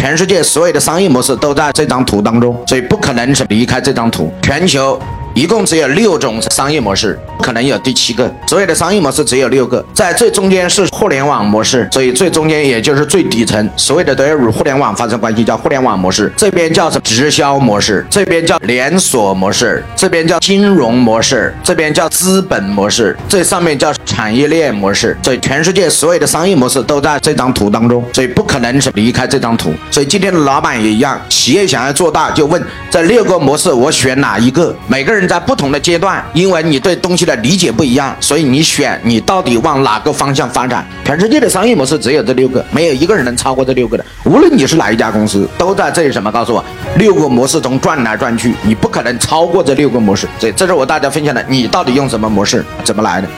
全世界所有的商业模式都在这张图当中，所以不可能是离开这张图。全球。一共只有六种商业模式，可能有第七个。所有的商业模式只有六个，在最中间是互联网模式，所以最中间也就是最底层，所有的都要与互联网发生关系，叫互联网模式。这边叫什么？直销模式，这边叫连锁模式，这边叫金融模式，这边叫资本模式，这上面叫产业链模式。所以全世界所有的商业模式都在这张图当中，所以不可能是离开这张图。所以今天的老板也一样，企业想要做大，就问这六个模式我选哪一个？每个人。在不同的阶段，因为你对东西的理解不一样，所以你选你到底往哪个方向发展？全世界的商业模式只有这六个，没有一个人能超过这六个的。无论你是哪一家公司，都在这里什么？告诉我，六个模式中转来转去，你不可能超过这六个模式。这这是我大家分享的，你到底用什么模式？怎么来的？